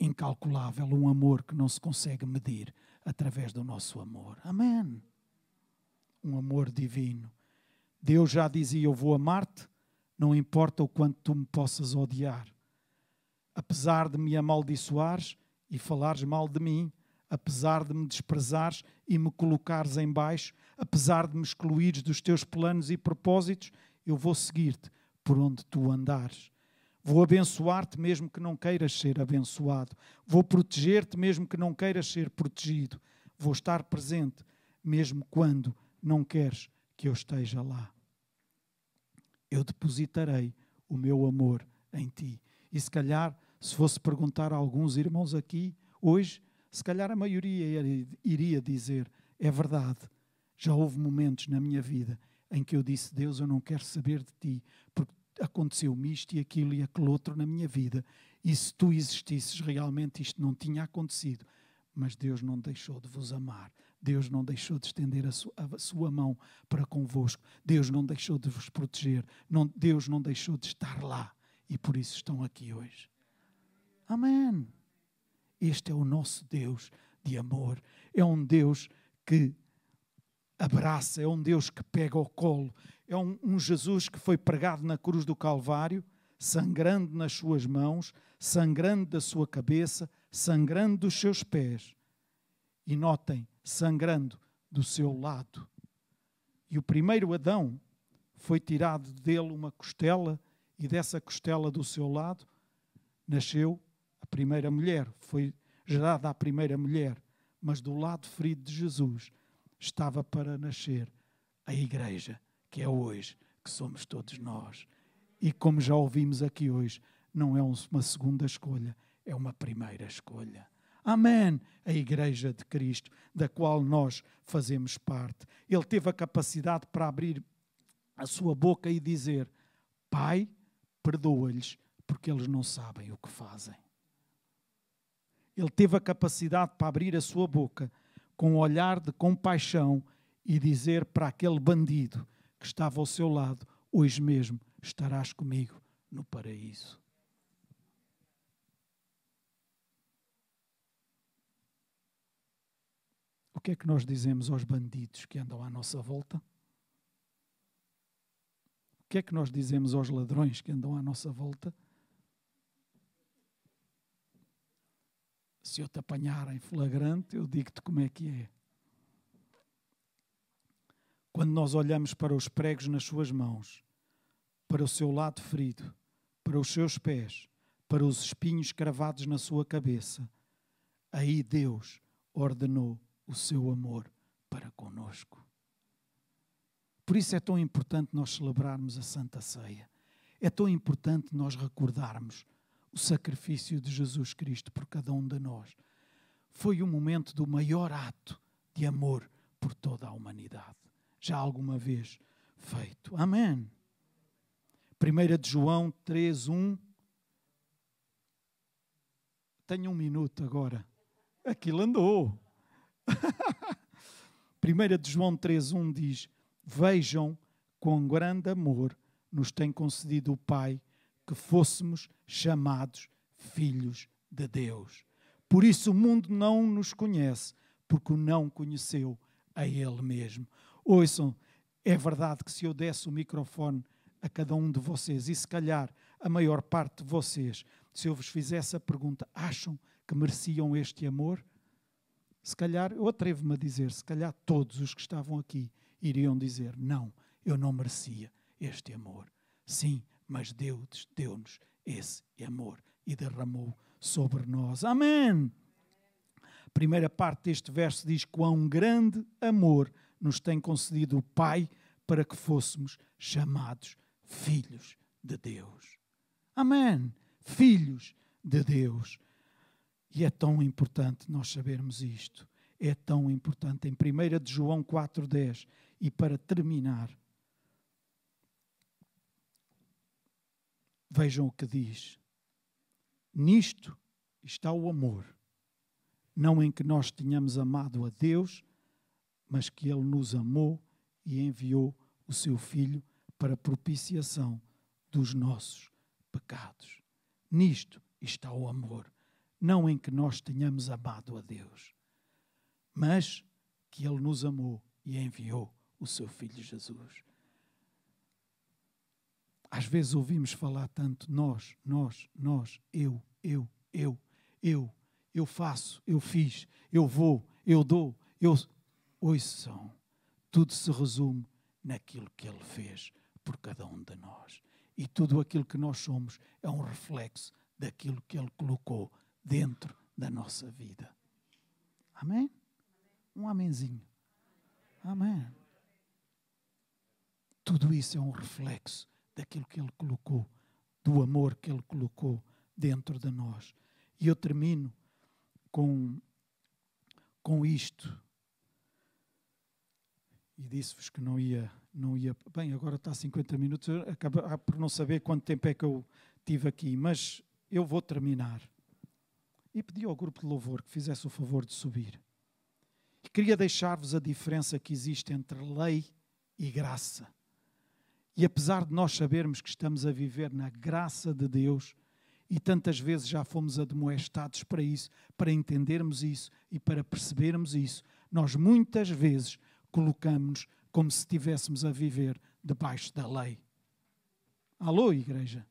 incalculável, um amor que não se consegue medir através do nosso amor. Amém. Um amor divino. Deus já dizia: Eu vou amar-te, não importa o quanto tu me possas odiar. Apesar de me amaldiçoares, e falares mal de mim, apesar de me desprezares e me colocares em baixo, apesar de me excluires dos teus planos e propósitos, eu vou seguir-te por onde tu andares. Vou abençoar-te mesmo que não queiras ser abençoado. Vou proteger-te mesmo que não queiras ser protegido. Vou estar presente mesmo quando não queres que eu esteja lá. Eu depositarei o meu amor em ti. E se calhar se fosse perguntar a alguns irmãos aqui, hoje, se calhar a maioria iria dizer: é verdade, já houve momentos na minha vida em que eu disse: Deus, eu não quero saber de ti, porque aconteceu-me isto e aquilo e aquele outro na minha vida. E se tu existisses, realmente isto não tinha acontecido. Mas Deus não deixou de vos amar. Deus não deixou de estender a sua, a sua mão para convosco. Deus não deixou de vos proteger. Não, Deus não deixou de estar lá. E por isso estão aqui hoje. Amém. Este é o nosso Deus de amor. É um Deus que abraça, é um Deus que pega ao colo. É um, um Jesus que foi pregado na cruz do Calvário, sangrando nas suas mãos, sangrando da sua cabeça, sangrando dos seus pés. E notem, sangrando do seu lado. E o primeiro Adão foi tirado dele uma costela, e dessa costela do seu lado nasceu a primeira mulher, foi gerada a primeira mulher, mas do lado ferido de Jesus estava para nascer a igreja, que é hoje, que somos todos nós. E como já ouvimos aqui hoje, não é uma segunda escolha, é uma primeira escolha. Amém. A Igreja de Cristo, da qual nós fazemos parte. Ele teve a capacidade para abrir a sua boca e dizer: Pai, perdoa-lhes, porque eles não sabem o que fazem. Ele teve a capacidade para abrir a sua boca com um olhar de compaixão e dizer para aquele bandido que estava ao seu lado: Hoje mesmo estarás comigo no paraíso. O que é que nós dizemos aos bandidos que andam à nossa volta? O que é que nós dizemos aos ladrões que andam à nossa volta? Se eu te apanhar em flagrante, eu digo-te como é que é. Quando nós olhamos para os pregos nas suas mãos, para o seu lado ferido, para os seus pés, para os espinhos cravados na sua cabeça, aí Deus ordenou o seu amor para conosco. Por isso é tão importante nós celebrarmos a Santa Ceia. É tão importante nós recordarmos o sacrifício de Jesus Cristo por cada um de nós. Foi o momento do maior ato de amor por toda a humanidade, já alguma vez feito. Amém. 1 de João 3:1 Tenho um minuto agora. Aquilo andou. 1 de João 3:1 diz: Vejam com grande amor nos tem concedido o Pai que fôssemos chamados filhos de Deus. Por isso o mundo não nos conhece, porque o não conheceu a Ele mesmo. Ouçam, é verdade que se eu desse o microfone a cada um de vocês, e se calhar a maior parte de vocês, se eu vos fizesse a pergunta, acham que mereciam este amor? Se calhar, eu atrevo-me a dizer, se calhar todos os que estavam aqui iriam dizer: não, eu não merecia este amor. Sim, mas Deus deu-nos esse amor e derramou sobre nós. Amém. A primeira parte deste verso diz: Quão grande amor nos tem concedido o Pai para que fôssemos chamados filhos de Deus. Amém. Filhos de Deus. E é tão importante nós sabermos isto. É tão importante. Em 1 de João 4,10, e para terminar, vejam o que diz. Nisto está o amor. Não em que nós tenhamos amado a Deus, mas que Ele nos amou e enviou o seu Filho para propiciação dos nossos pecados. Nisto está o amor. Não em que nós tenhamos amado a Deus, mas que Ele nos amou e enviou o seu Filho Jesus. Às vezes ouvimos falar tanto nós, nós, nós, eu, eu, eu, eu, eu faço, eu fiz, eu vou, eu dou, eu. Ouçam, tudo se resume naquilo que Ele fez por cada um de nós. E tudo aquilo que nós somos é um reflexo daquilo que Ele colocou dentro da nossa vida. Amém? Um amenzinho. Amém. Tudo isso é um reflexo daquilo que Ele colocou, do amor que Ele colocou dentro de nós. E eu termino com, com isto. E disse-vos que não ia, não ia. Bem, agora está a 50 minutos, acabo por não saber quanto tempo é que eu tive aqui, mas eu vou terminar. E pedi ao grupo de louvor que fizesse o favor de subir. E queria deixar-vos a diferença que existe entre lei e graça. E apesar de nós sabermos que estamos a viver na graça de Deus, e tantas vezes já fomos admoestados para isso, para entendermos isso e para percebermos isso, nós muitas vezes colocamos-nos como se estivéssemos a viver debaixo da lei. Alô, igreja?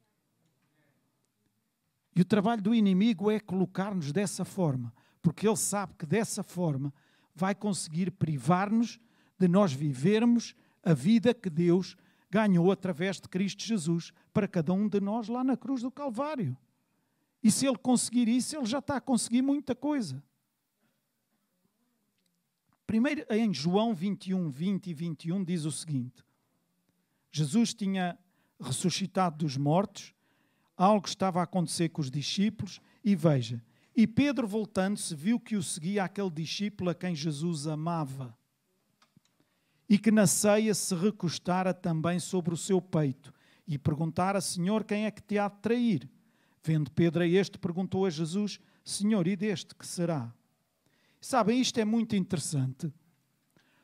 E o trabalho do inimigo é colocar-nos dessa forma, porque ele sabe que dessa forma vai conseguir privar-nos de nós vivermos a vida que Deus ganhou através de Cristo Jesus para cada um de nós lá na cruz do Calvário. E se ele conseguir isso, ele já está a conseguir muita coisa. Primeiro, em João 21, 20 e 21, diz o seguinte: Jesus tinha ressuscitado dos mortos, algo estava a acontecer com os discípulos, e veja, e Pedro, voltando-se, viu que o seguia aquele discípulo a quem Jesus amava e que na ceia se recostara também sobre o seu peito e perguntara, Senhor, quem é que te há de trair? Vendo Pedro a este, perguntou a Jesus, Senhor, e deste que será? Sabem, isto é muito interessante,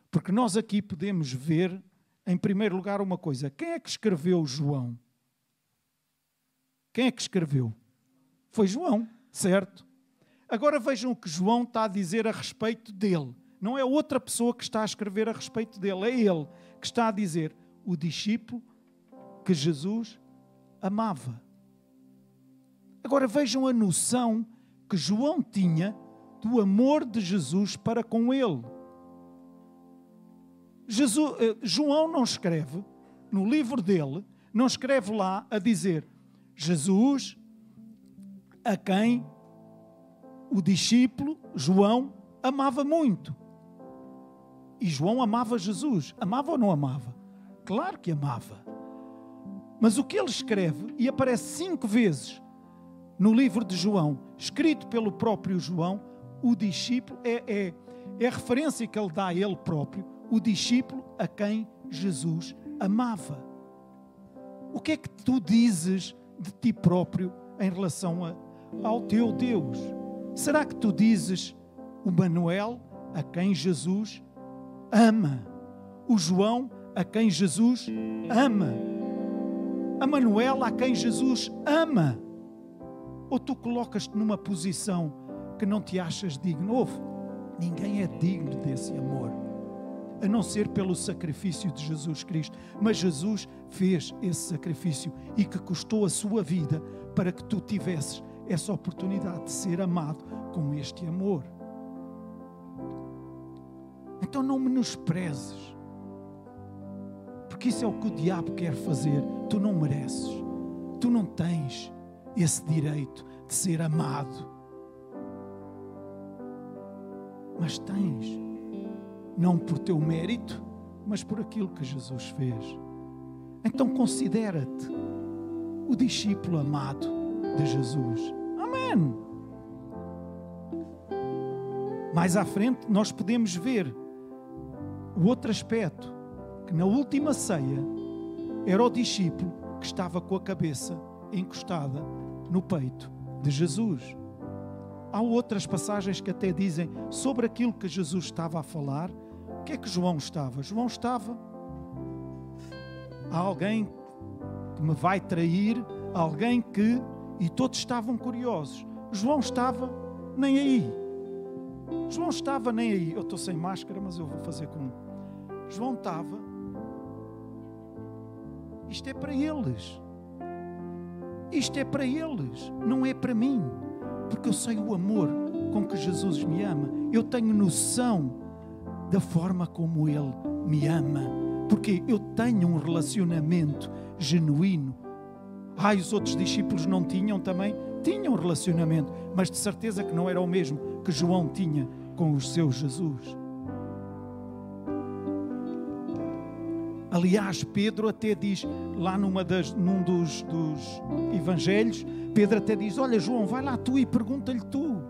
porque nós aqui podemos ver, em primeiro lugar, uma coisa: quem é que escreveu João? Quem é que escreveu? Foi João, certo? Agora vejam o que João está a dizer a respeito dele. Não é outra pessoa que está a escrever a respeito dele, é ele que está a dizer o discípulo que Jesus amava. Agora vejam a noção que João tinha do amor de Jesus para com ele. Jesus, eh, João não escreve no livro dele, não escreve lá a dizer Jesus a quem o discípulo João amava muito. E João amava Jesus. Amava ou não amava? Claro que amava. Mas o que ele escreve, e aparece cinco vezes no livro de João, escrito pelo próprio João, o discípulo é, é, é a referência que ele dá a ele próprio, o discípulo a quem Jesus amava. O que é que tu dizes de ti próprio em relação a, ao teu Deus? Será que tu dizes o Manuel a quem Jesus ama. O João, a quem Jesus ama. A Manuela, a quem Jesus ama. Ou tu colocas-te numa posição que não te achas digno. Ouve, ninguém é digno desse amor, a não ser pelo sacrifício de Jesus Cristo. Mas Jesus fez esse sacrifício e que custou a sua vida para que tu tivesses essa oportunidade de ser amado com este amor. Então não menosprezes, porque isso é o que o diabo quer fazer. Tu não mereces, tu não tens esse direito de ser amado. Mas tens, não por teu mérito, mas por aquilo que Jesus fez. Então considera-te o discípulo amado de Jesus. Amém. Mais à frente, nós podemos ver o outro aspecto, que na última ceia era o discípulo que estava com a cabeça encostada no peito de Jesus. Há outras passagens que até dizem sobre aquilo que Jesus estava a falar. O que é que João estava? João estava. Há alguém que me vai trair, alguém que. E todos estavam curiosos. João estava nem aí. João estava nem aí. Eu estou sem máscara, mas eu vou fazer como. João estava. Isto é para eles. Isto é para eles, não é para mim. Porque eu sei o amor com que Jesus me ama. Eu tenho noção da forma como Ele me ama. Porque eu tenho um relacionamento genuíno. Ai, os outros discípulos não tinham também? Tinham um relacionamento, mas de certeza que não era o mesmo que João tinha com o seu Jesus. Aliás, Pedro até diz, lá numa das, num dos, dos evangelhos, Pedro até diz: Olha, João, vai lá tu e pergunta-lhe tu.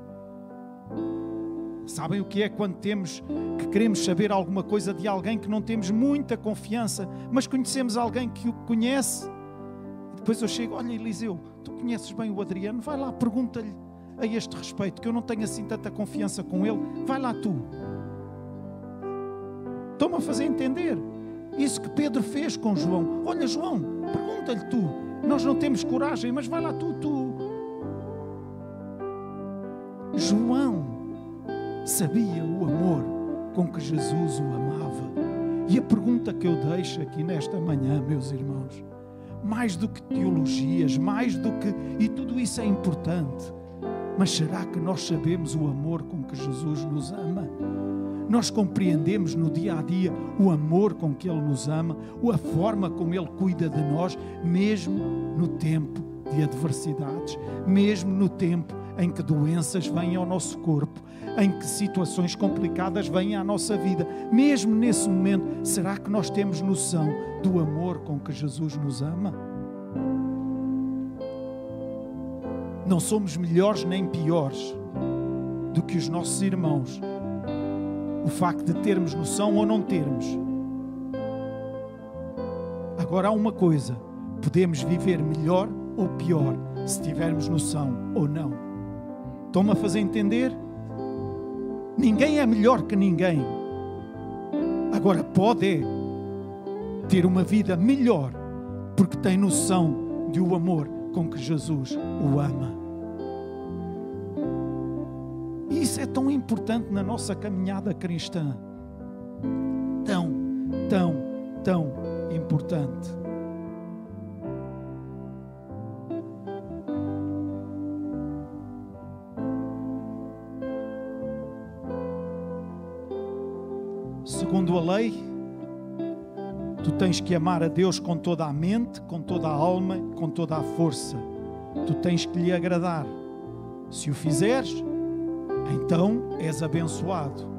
Sabem o que é quando temos que queremos saber alguma coisa de alguém que não temos muita confiança, mas conhecemos alguém que o conhece? Depois eu chego, olha Eliseu, tu conheces bem o Adriano, vai lá, pergunta-lhe a este respeito, que eu não tenho assim tanta confiança com ele, vai lá tu. Estão-me a fazer entender. Isso que Pedro fez com João. Olha, João, pergunta-lhe tu. Nós não temos coragem, mas vai lá tu, tu. João sabia o amor com que Jesus o amava. E a pergunta que eu deixo aqui nesta manhã, meus irmãos, mais do que teologias, mais do que. E tudo isso é importante. Mas será que nós sabemos o amor com que Jesus nos ama? Nós compreendemos no dia a dia o amor com que Ele nos ama, a forma como Ele cuida de nós, mesmo no tempo de adversidades, mesmo no tempo em que doenças vêm ao nosso corpo, em que situações complicadas vêm à nossa vida. Mesmo nesse momento, será que nós temos noção do amor com que Jesus nos ama? Não somos melhores nem piores do que os nossos irmãos o facto de termos noção ou não termos. Agora há uma coisa: podemos viver melhor ou pior se tivermos noção ou não. Estão-me a fazer entender? Ninguém é melhor que ninguém. Agora pode ter uma vida melhor porque tem noção de o amor com que Jesus o ama. Isso é tão importante na nossa caminhada cristã. Tão, tão, tão importante. Segundo a lei, tu tens que amar a Deus com toda a mente, com toda a alma, com toda a força. Tu tens que lhe agradar. Se o fizeres, então és abençoado.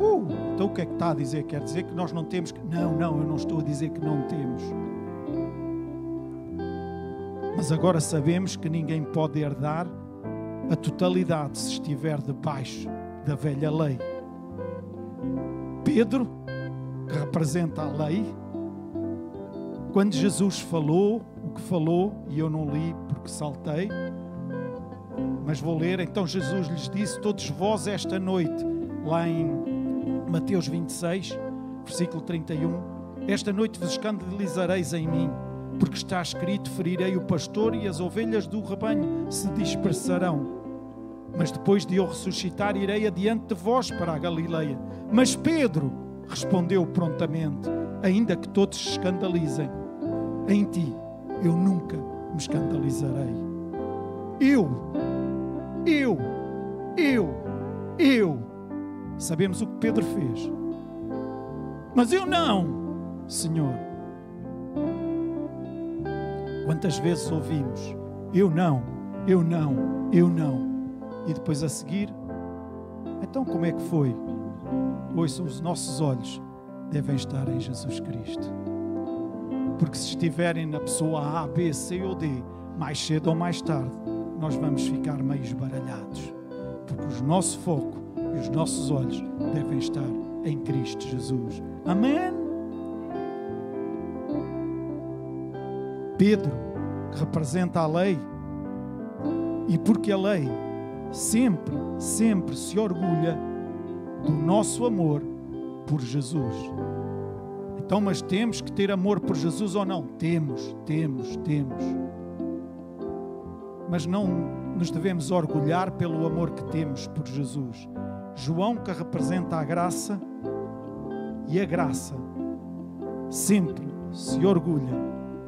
Uh, então o que é que está a dizer? Quer dizer que nós não temos que. Não, não, eu não estou a dizer que não temos. Mas agora sabemos que ninguém pode herdar a totalidade se estiver debaixo da velha lei. Pedro, que representa a lei, quando Jesus falou o que falou, e eu não li porque saltei, mas vou ler. Então Jesus lhes disse: Todos vós esta noite, lá em Mateus 26, versículo 31, esta noite vos escandalizareis em mim, porque está escrito: Ferirei o pastor e as ovelhas do rebanho se dispersarão. mas depois de eu ressuscitar, irei adiante de vós para a Galileia. Mas Pedro respondeu prontamente: Ainda que todos se escandalizem, em ti eu nunca me escandalizarei. Eu, eu, eu, eu. Sabemos o que Pedro fez. Mas eu não, Senhor. Quantas vezes ouvimos: Eu não, eu não, eu não e depois a seguir, então como é que foi? Hoje os nossos olhos devem estar em Jesus Cristo. Porque se estiverem na pessoa A, B, C ou D, mais cedo ou mais tarde, nós vamos ficar meio esbaralhados. Porque o nosso foco e os nossos olhos devem estar em Cristo Jesus. Amém? Pedro, que representa a lei, e porque a lei sempre, sempre se orgulha do nosso amor por Jesus. Então, mas temos que ter amor por Jesus ou não? Temos, temos, temos. Mas não nos devemos orgulhar pelo amor que temos por Jesus. João, que representa a graça, e a graça sempre se orgulha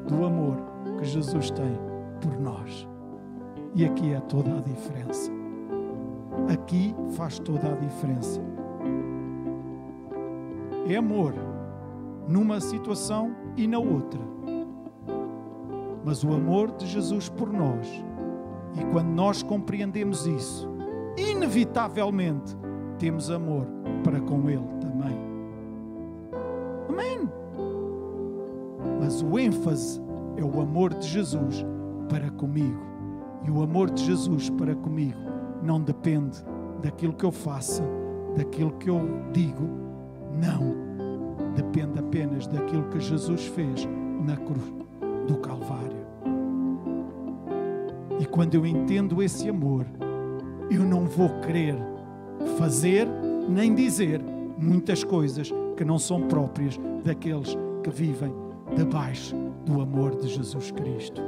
do amor que Jesus tem por nós. E aqui é toda a diferença. Aqui faz toda a diferença. É amor numa situação e na outra. Mas o amor de Jesus por nós, e quando nós compreendemos isso, inevitavelmente temos amor para com Ele também. Amém? Mas o ênfase é o amor de Jesus para comigo. E o amor de Jesus para comigo não depende daquilo que eu faça, daquilo que eu digo. Não. Depende apenas daquilo que Jesus fez na cruz do Calvário. E quando eu entendo esse amor, eu não vou querer fazer nem dizer muitas coisas que não são próprias daqueles que vivem debaixo do amor de Jesus Cristo.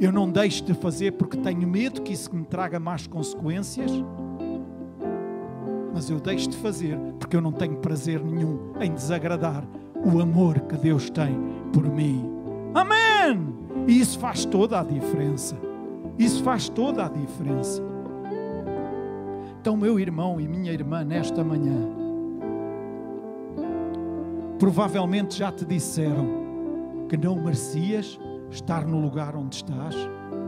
Eu não deixo de fazer porque tenho medo que isso me traga más consequências. Mas eu deixo de fazer porque eu não tenho prazer nenhum em desagradar o amor que Deus tem por mim. Amém! E isso faz toda a diferença. Isso faz toda a diferença. Então, meu irmão e minha irmã, nesta manhã, provavelmente já te disseram que não merecias estar no lugar onde estás,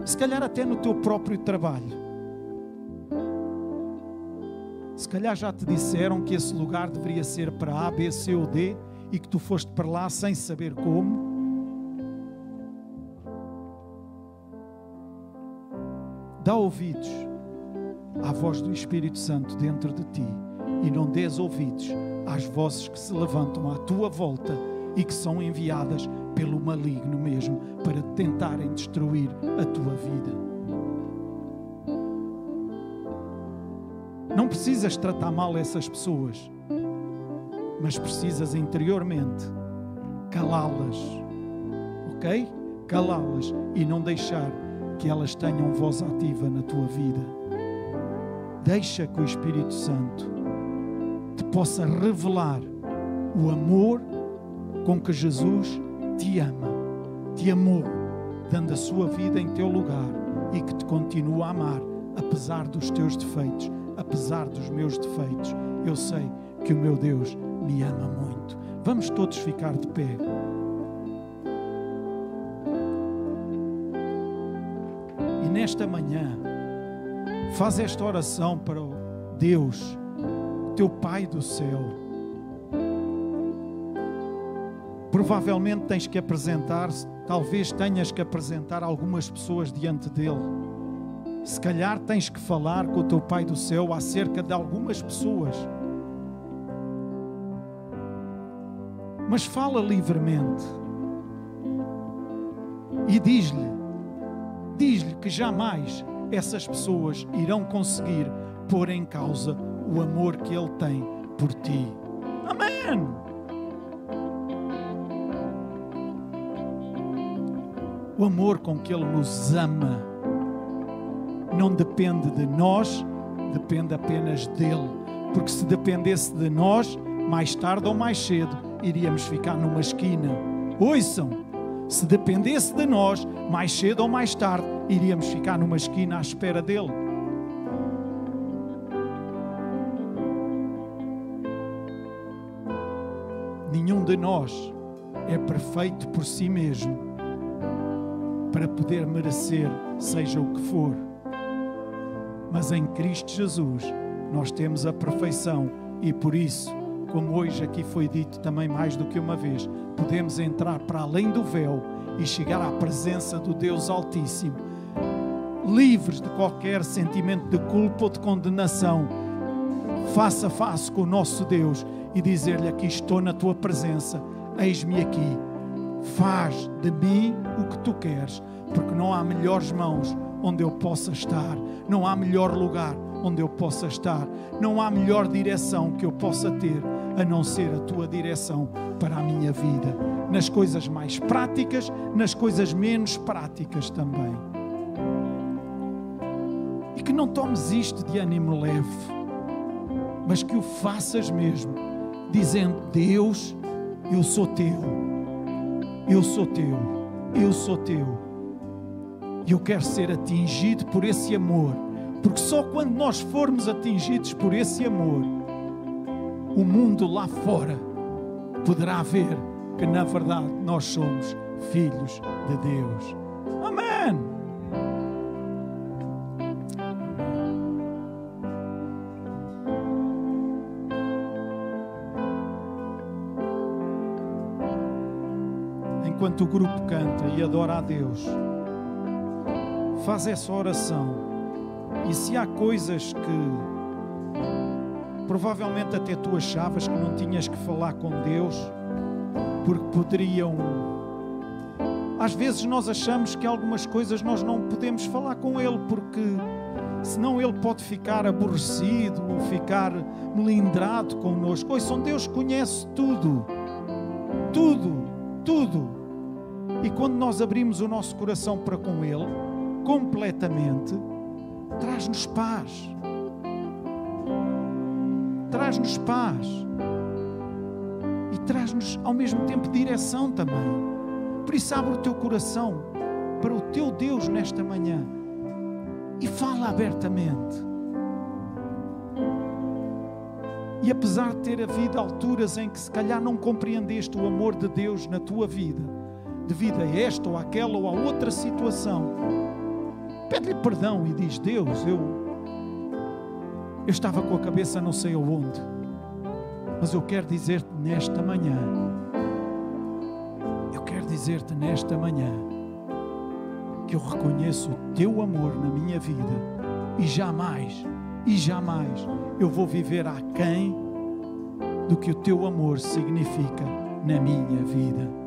se calhar até no teu próprio trabalho. Se calhar já te disseram que esse lugar deveria ser para A, B, C ou D e que tu foste para lá sem saber como. Dá ouvidos à voz do Espírito Santo dentro de ti e não dês ouvidos às vozes que se levantam à tua volta e que são enviadas pelo maligno mesmo para tentarem destruir a tua vida. Não precisas tratar mal essas pessoas, mas precisas interiormente calá-las, ok? Calá-las e não deixar que elas tenham voz ativa na tua vida. Deixa que o Espírito Santo te possa revelar o amor com que Jesus te ama, te amou, dando a sua vida em teu lugar e que te continua a amar, apesar dos teus defeitos, apesar dos meus defeitos. Eu sei que o meu Deus me ama muito. Vamos todos ficar de pé. Nesta manhã, faz esta oração para o Deus, teu Pai do céu Provavelmente tens que apresentar, talvez tenhas que apresentar algumas pessoas diante dele. Se calhar tens que falar com o teu Pai do céu acerca de algumas pessoas. Mas fala livremente. E diz-lhe, diz-lhe que jamais essas pessoas irão conseguir pôr em causa o amor que ele tem por ti. Amém! o amor com que Ele nos ama não depende de nós, depende apenas dele. Porque se dependesse de nós, mais tarde ou mais cedo iríamos ficar numa esquina. Ouçam, se dependesse de nós, mais cedo ou mais tarde iríamos ficar numa esquina à espera dele. Nenhum de nós é perfeito por si mesmo para poder merecer seja o que for. Mas em Cristo Jesus nós temos a perfeição e por isso, como hoje aqui foi dito também mais do que uma vez, podemos entrar para além do véu e chegar à presença do Deus Altíssimo, livres de qualquer sentimento de culpa ou de condenação, face a face com o nosso Deus e dizer-lhe: Aqui estou na tua presença, eis-me aqui, faz de mim o que tu queres, porque não há melhores mãos onde eu possa estar, não há melhor lugar onde eu possa estar, não há melhor direção que eu possa ter a não ser a tua direção para a minha vida, nas coisas mais práticas, nas coisas menos práticas também. E que não tomes isto de ânimo leve, mas que o faças mesmo, dizendo: Deus, eu sou teu, eu sou teu, eu sou teu. E eu quero ser atingido por esse amor, porque só quando nós formos atingidos por esse amor, o mundo lá fora poderá ver que na verdade nós somos filhos de Deus. Amém. Enquanto o grupo canta e adora a Deus, faz essa oração. E se há coisas que provavelmente até tu achavas que não tinhas que falar com Deus, porque poderiam. Às vezes nós achamos que algumas coisas nós não podemos falar com Ele, porque senão Ele pode ficar aborrecido ou ficar melindrado connosco. Ouçam, Deus conhece tudo, tudo, tudo. E quando nós abrimos o nosso coração para com Ele, completamente, traz-nos paz traz-nos paz e traz-nos ao mesmo tempo direção também. Por isso, abre o teu coração para o teu Deus nesta manhã e fala abertamente. E apesar de ter havido alturas em que se calhar não compreendeste o amor de Deus na tua vida, devido a esta ou aquela ou a outra situação, pede-lhe perdão e diz: Deus, eu eu estava com a cabeça não sei aonde. Mas eu quero dizer-te nesta manhã. Eu quero dizer-te nesta manhã que eu reconheço o teu amor na minha vida e jamais, e jamais eu vou viver aquém do que o teu amor significa na minha vida.